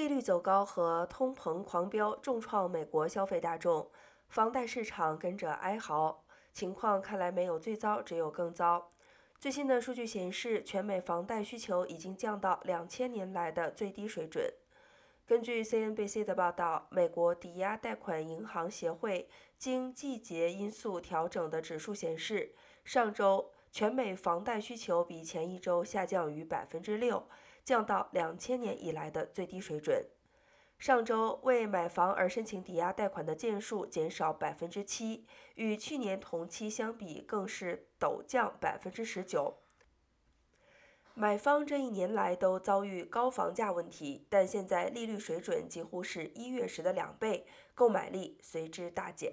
利率走高和通膨狂飙重创美国消费大众，房贷市场跟着哀嚎。情况看来没有最糟，只有更糟。最新的数据显示，全美房贷需求已经降到两千年来的最低水准。根据 CNBC 的报道，美国抵押贷款银行协会经季节因素调整的指数显示，上周。全美房贷需求比前一周下降逾百分之六，降到两千年以来的最低水准。上周为买房而申请抵押贷款的件数减少百分之七，与去年同期相比更是陡降百分之十九。买方这一年来都遭遇高房价问题，但现在利率水准几乎是一月时的两倍，购买力随之大减。